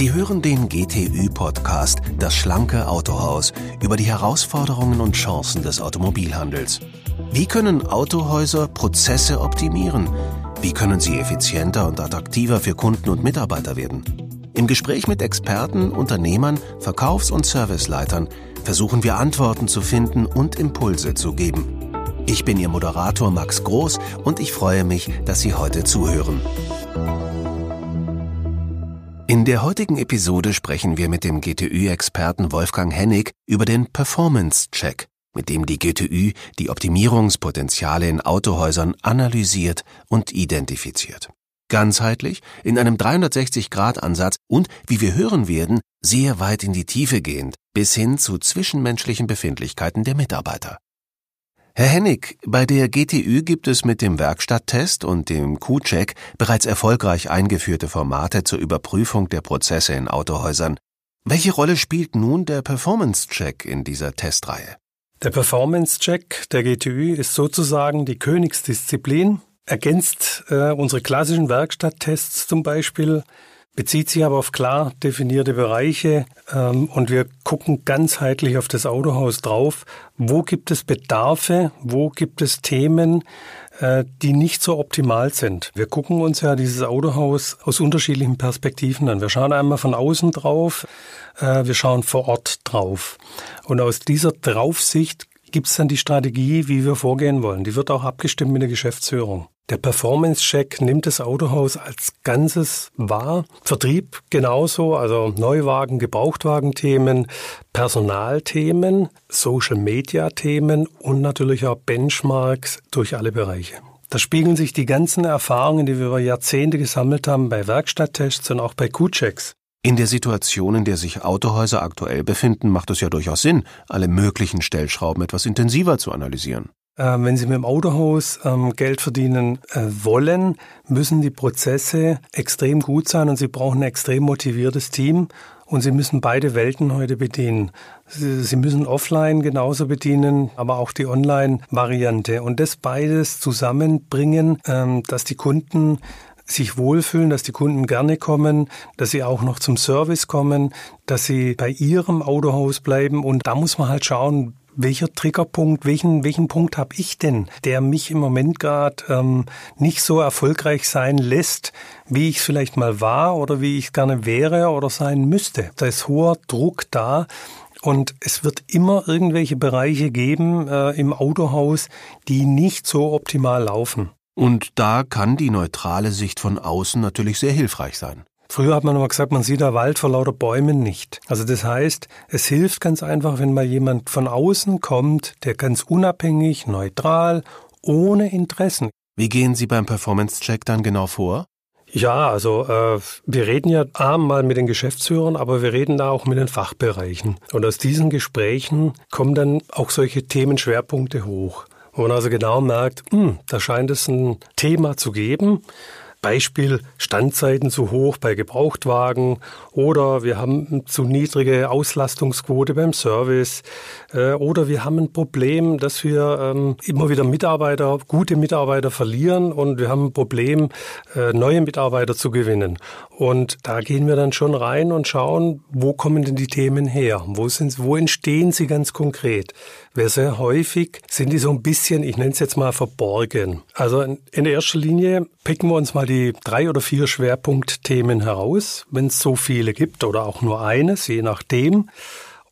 Sie hören den GTÜ-Podcast Das schlanke Autohaus über die Herausforderungen und Chancen des Automobilhandels. Wie können Autohäuser Prozesse optimieren? Wie können sie effizienter und attraktiver für Kunden und Mitarbeiter werden? Im Gespräch mit Experten, Unternehmern, Verkaufs- und Serviceleitern versuchen wir Antworten zu finden und Impulse zu geben. Ich bin Ihr Moderator Max Groß und ich freue mich, dass Sie heute zuhören. In der heutigen Episode sprechen wir mit dem GTÜ-Experten Wolfgang Hennig über den Performance-Check, mit dem die GTÜ die Optimierungspotenziale in Autohäusern analysiert und identifiziert. Ganzheitlich, in einem 360-Grad-Ansatz und, wie wir hören werden, sehr weit in die Tiefe gehend, bis hin zu zwischenmenschlichen Befindlichkeiten der Mitarbeiter. Herr Hennig, bei der GTÜ gibt es mit dem Werkstatttest und dem Q-Check bereits erfolgreich eingeführte Formate zur Überprüfung der Prozesse in Autohäusern. Welche Rolle spielt nun der Performance-Check in dieser Testreihe? Der Performance-Check der GTÜ ist sozusagen die Königsdisziplin, ergänzt äh, unsere klassischen Werkstatttests zum Beispiel bezieht sich aber auf klar definierte Bereiche ähm, und wir gucken ganzheitlich auf das Autohaus drauf. Wo gibt es Bedarfe? Wo gibt es Themen, äh, die nicht so optimal sind? Wir gucken uns ja dieses Autohaus aus unterschiedlichen Perspektiven an. Wir schauen einmal von außen drauf, äh, wir schauen vor Ort drauf. Und aus dieser Draufsicht gibt es dann die Strategie, wie wir vorgehen wollen. Die wird auch abgestimmt mit der Geschäftsführung. Der Performance-Check nimmt das Autohaus als Ganzes wahr. Vertrieb genauso, also Neuwagen, Gebrauchtwagenthemen, Personalthemen, Social-Media-Themen und natürlich auch Benchmarks durch alle Bereiche. Da spiegeln sich die ganzen Erfahrungen, die wir über Jahrzehnte gesammelt haben bei Werkstatttests und auch bei Q-Checks. In der Situation, in der sich Autohäuser aktuell befinden, macht es ja durchaus Sinn, alle möglichen Stellschrauben etwas intensiver zu analysieren. Ähm, wenn Sie mit dem Autohaus ähm, Geld verdienen äh, wollen, müssen die Prozesse extrem gut sein und Sie brauchen ein extrem motiviertes Team und Sie müssen beide Welten heute bedienen. Sie müssen offline genauso bedienen, aber auch die Online-Variante und das beides zusammenbringen, ähm, dass die Kunden sich wohlfühlen, dass die Kunden gerne kommen, dass sie auch noch zum Service kommen, dass sie bei ihrem Autohaus bleiben. Und da muss man halt schauen, welcher Triggerpunkt, welchen, welchen Punkt habe ich denn, der mich im Moment gerade ähm, nicht so erfolgreich sein lässt, wie ich es vielleicht mal war oder wie ich gerne wäre oder sein müsste. Da ist hoher Druck da. Und es wird immer irgendwelche Bereiche geben äh, im Autohaus, die nicht so optimal laufen. Und da kann die neutrale Sicht von außen natürlich sehr hilfreich sein. Früher hat man immer gesagt, man sieht der Wald vor lauter Bäumen nicht. Also das heißt, es hilft ganz einfach, wenn mal jemand von außen kommt, der ganz unabhängig, neutral, ohne Interessen. Wie gehen Sie beim Performance-Check dann genau vor? Ja, also äh, wir reden ja A mal mit den Geschäftsführern, aber wir reden da auch mit den Fachbereichen. Und aus diesen Gesprächen kommen dann auch solche Themenschwerpunkte hoch, wo man also genau merkt, hm, da scheint es ein Thema zu geben, Beispiel Standzeiten zu hoch bei Gebrauchtwagen oder wir haben zu niedrige Auslastungsquote beim Service äh, oder wir haben ein Problem, dass wir ähm, immer wieder Mitarbeiter, gute Mitarbeiter verlieren und wir haben ein Problem, äh, neue Mitarbeiter zu gewinnen. Und da gehen wir dann schon rein und schauen, wo kommen denn die Themen her? Wo, sind, wo entstehen sie ganz konkret? Weil sehr häufig sind die so ein bisschen, ich nenne es jetzt mal verborgen. Also in erster Linie picken wir uns mal die drei oder vier Schwerpunktthemen heraus, wenn es so viele gibt oder auch nur eines, je nachdem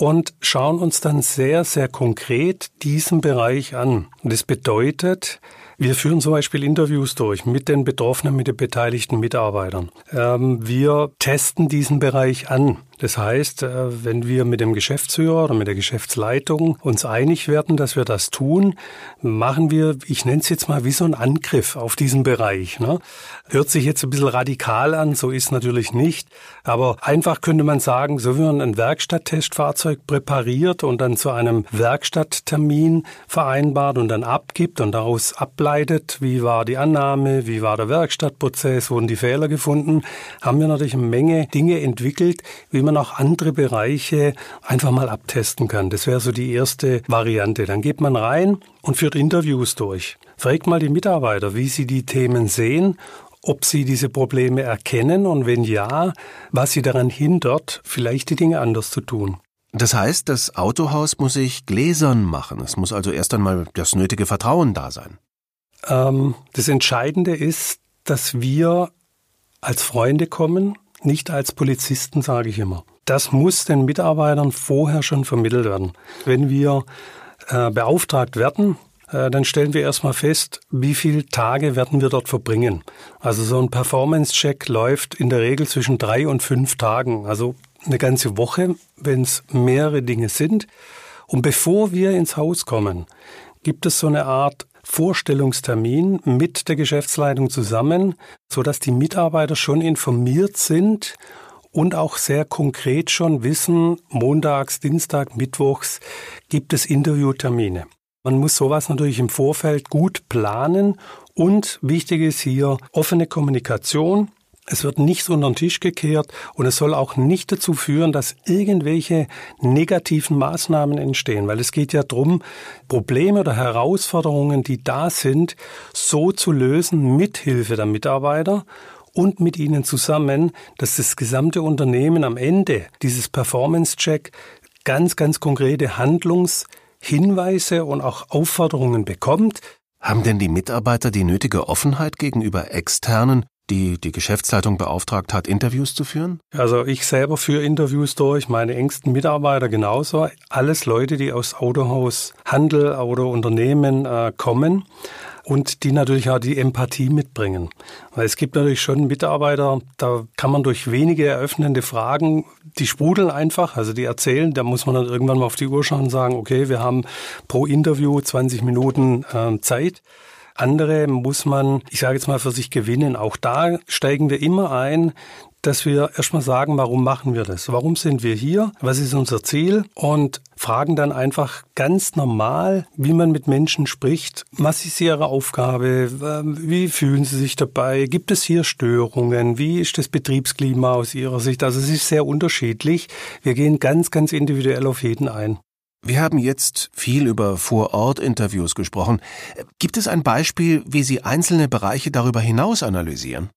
und schauen uns dann sehr, sehr konkret diesen Bereich an. Das bedeutet, wir führen zum Beispiel Interviews durch mit den Betroffenen, mit den beteiligten Mitarbeitern. Ähm, wir testen diesen Bereich an. Das heißt, äh, wenn wir mit dem Geschäftsführer oder mit der Geschäftsleitung uns einig werden, dass wir das tun, machen wir, ich nenne es jetzt mal wie so ein Angriff auf diesen Bereich. Ne? Hört sich jetzt ein bisschen radikal an, so ist natürlich nicht. Aber einfach könnte man sagen, so wie man ein Werkstatttestfahrzeug präpariert und dann zu einem Werkstatttermin vereinbart und dann abgibt und daraus ableitet, wie war die Annahme, wie war der Werkstattprozess, wurden die Fehler gefunden, haben wir natürlich eine Menge Dinge entwickelt, wie man man auch andere Bereiche einfach mal abtesten kann. Das wäre so die erste Variante. Dann geht man rein und führt Interviews durch. Fragt mal die Mitarbeiter, wie sie die Themen sehen ob Sie diese Probleme erkennen und wenn ja, was Sie daran hindert, vielleicht die Dinge anders zu tun. Das heißt, das Autohaus muss sich gläsern machen. Es muss also erst einmal das nötige Vertrauen da sein. Ähm, das Entscheidende ist, dass wir als Freunde kommen, nicht als Polizisten, sage ich immer. Das muss den Mitarbeitern vorher schon vermittelt werden. Wenn wir äh, beauftragt werden, äh, dann stellen wir erstmal fest, wie viele Tage werden wir dort verbringen. Also so ein Performance-Check läuft in der Regel zwischen drei und fünf Tagen. Also eine ganze Woche, wenn es mehrere Dinge sind. Und bevor wir ins Haus kommen, gibt es so eine Art Vorstellungstermin mit der Geschäftsleitung zusammen, so dass die Mitarbeiter schon informiert sind und auch sehr konkret schon wissen, montags, Dienstag, Mittwochs gibt es Interviewtermine. Man muss sowas natürlich im Vorfeld gut planen und wichtig ist hier offene Kommunikation, es wird nichts unter den Tisch gekehrt und es soll auch nicht dazu führen, dass irgendwelche negativen Maßnahmen entstehen, weil es geht ja darum, Probleme oder Herausforderungen, die da sind, so zu lösen mit Hilfe der Mitarbeiter und mit ihnen zusammen, dass das gesamte Unternehmen am Ende dieses Performance-Check ganz, ganz konkrete Handlungshinweise und auch Aufforderungen bekommt. Haben denn die Mitarbeiter die nötige Offenheit gegenüber externen die die Geschäftsleitung beauftragt hat, Interviews zu führen? Also ich selber führe Interviews durch, meine engsten Mitarbeiter genauso. Alles Leute, die aus Autohaus, Handel oder Unternehmen äh, kommen und die natürlich auch die Empathie mitbringen. Weil es gibt natürlich schon Mitarbeiter, da kann man durch wenige eröffnende Fragen, die sprudeln einfach, also die erzählen, da muss man dann irgendwann mal auf die Uhr schauen und sagen, okay, wir haben pro Interview 20 Minuten äh, Zeit. Andere muss man, ich sage jetzt mal, für sich gewinnen. Auch da steigen wir immer ein, dass wir erstmal sagen, warum machen wir das? Warum sind wir hier? Was ist unser Ziel? Und fragen dann einfach ganz normal, wie man mit Menschen spricht. Was ist ihre Aufgabe? Wie fühlen sie sich dabei? Gibt es hier Störungen? Wie ist das Betriebsklima aus ihrer Sicht? Also es ist sehr unterschiedlich. Wir gehen ganz, ganz individuell auf jeden ein. Wir haben jetzt viel über Vor-Ort-Interviews gesprochen. Gibt es ein Beispiel, wie Sie einzelne Bereiche darüber hinaus analysieren?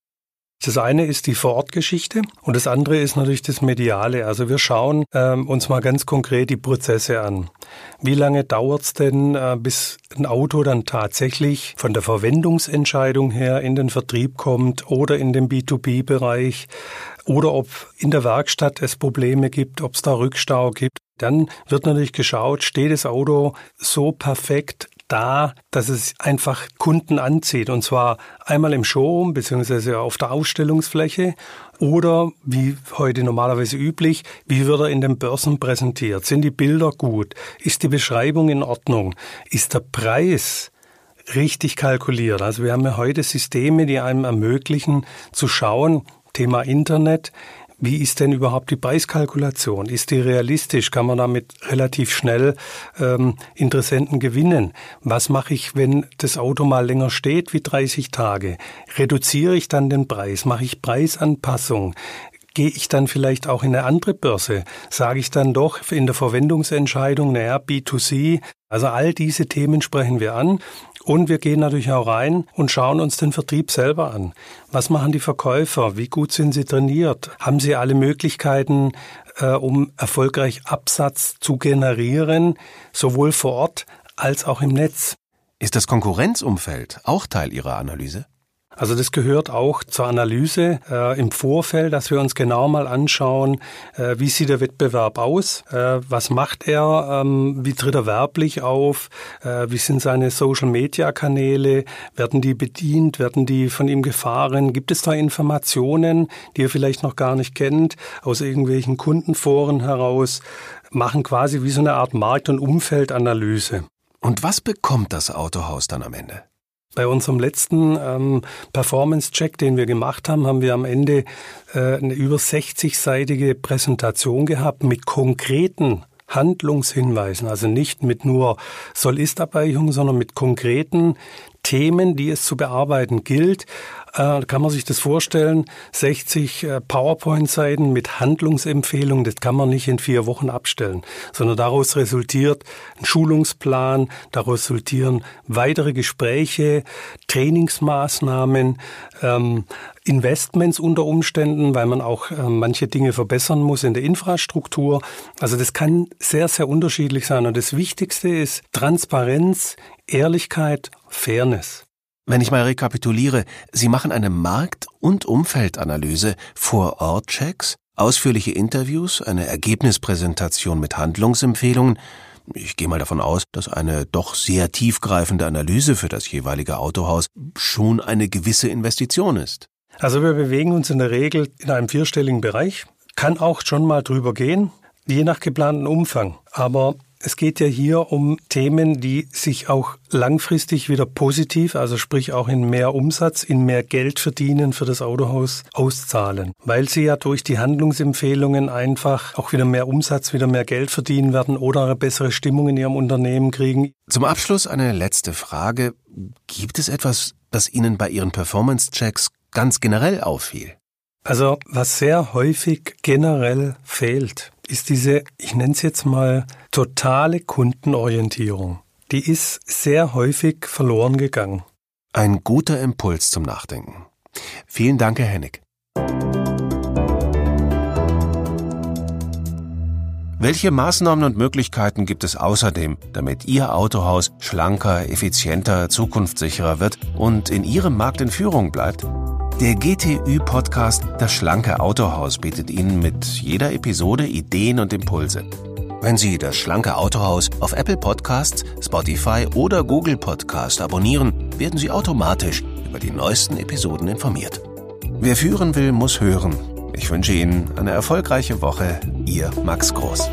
Das eine ist die Vorortgeschichte und das andere ist natürlich das Mediale. Also wir schauen ähm, uns mal ganz konkret die Prozesse an. Wie lange dauert es denn, äh, bis ein Auto dann tatsächlich von der Verwendungsentscheidung her in den Vertrieb kommt oder in den B2B-Bereich oder ob in der Werkstatt es Probleme gibt, ob es da Rückstau gibt. Dann wird natürlich geschaut, steht das Auto so perfekt da, dass es einfach Kunden anzieht. Und zwar einmal im Showroom beziehungsweise auf der Ausstellungsfläche oder wie heute normalerweise üblich, wie wird er in den Börsen präsentiert? Sind die Bilder gut? Ist die Beschreibung in Ordnung? Ist der Preis richtig kalkuliert? Also wir haben ja heute Systeme, die einem ermöglichen zu schauen, Thema Internet, wie ist denn überhaupt die Preiskalkulation? Ist die realistisch? Kann man damit relativ schnell ähm, Interessenten gewinnen? Was mache ich, wenn das Auto mal länger steht wie 30 Tage? Reduziere ich dann den Preis? Mache ich Preisanpassung? Gehe ich dann vielleicht auch in eine andere Börse? Sage ich dann doch in der Verwendungsentscheidung, naja, B2C, also all diese Themen sprechen wir an und wir gehen natürlich auch rein und schauen uns den Vertrieb selber an. Was machen die Verkäufer? Wie gut sind sie trainiert? Haben sie alle Möglichkeiten, äh, um erfolgreich Absatz zu generieren, sowohl vor Ort als auch im Netz? Ist das Konkurrenzumfeld auch Teil Ihrer Analyse? Also das gehört auch zur Analyse äh, im Vorfeld, dass wir uns genau mal anschauen, äh, wie sieht der Wettbewerb aus, äh, was macht er, ähm, wie tritt er werblich auf, äh, wie sind seine Social-Media-Kanäle, werden die bedient, werden die von ihm gefahren, gibt es da Informationen, die er vielleicht noch gar nicht kennt, aus irgendwelchen Kundenforen heraus, machen quasi wie so eine Art Markt- und Umfeldanalyse. Und was bekommt das Autohaus dann am Ende? Bei unserem letzten ähm, Performance-Check, den wir gemacht haben, haben wir am Ende äh, eine über 60-seitige Präsentation gehabt mit konkreten Handlungshinweisen, also nicht mit nur Soll-Ist-Abweichungen, sondern mit konkreten Themen, die es zu bearbeiten gilt. Äh, kann man sich das vorstellen? 60 äh, PowerPoint-Seiten mit Handlungsempfehlungen, das kann man nicht in vier Wochen abstellen, sondern daraus resultiert ein Schulungsplan, daraus resultieren weitere Gespräche, Trainingsmaßnahmen, ähm, Investments unter Umständen, weil man auch äh, manche Dinge verbessern muss in der Infrastruktur. Also das kann sehr, sehr unterschiedlich sein. Und das Wichtigste ist Transparenz, Ehrlichkeit, Fairness. Wenn ich mal rekapituliere, Sie machen eine Markt- und Umfeldanalyse, Vor-Ort-Checks, ausführliche Interviews, eine Ergebnispräsentation mit Handlungsempfehlungen. Ich gehe mal davon aus, dass eine doch sehr tiefgreifende Analyse für das jeweilige Autohaus schon eine gewisse Investition ist. Also wir bewegen uns in der Regel in einem vierstelligen Bereich, kann auch schon mal drüber gehen, je nach geplanten Umfang. Aber es geht ja hier um Themen, die sich auch langfristig wieder positiv, also sprich auch in mehr Umsatz, in mehr Geld verdienen für das Autohaus auszahlen, weil sie ja durch die Handlungsempfehlungen einfach auch wieder mehr Umsatz, wieder mehr Geld verdienen werden oder eine bessere Stimmung in ihrem Unternehmen kriegen. Zum Abschluss eine letzte Frage. Gibt es etwas, das Ihnen bei Ihren Performance-Checks ganz generell auffiel? Also was sehr häufig generell fehlt, ist diese, ich nenne es jetzt mal, totale Kundenorientierung. Die ist sehr häufig verloren gegangen. Ein guter Impuls zum Nachdenken. Vielen Dank, Herr Hennig. Welche Maßnahmen und Möglichkeiten gibt es außerdem, damit Ihr Autohaus schlanker, effizienter, zukunftssicherer wird und in Ihrem Markt in Führung bleibt? Der GTÜ-Podcast Das schlanke Autohaus bietet Ihnen mit jeder Episode Ideen und Impulse. Wenn Sie das schlanke Autohaus auf Apple Podcasts, Spotify oder Google Podcast abonnieren, werden Sie automatisch über die neuesten Episoden informiert. Wer führen will, muss hören. Ich wünsche Ihnen eine erfolgreiche Woche. Ihr Max Groß.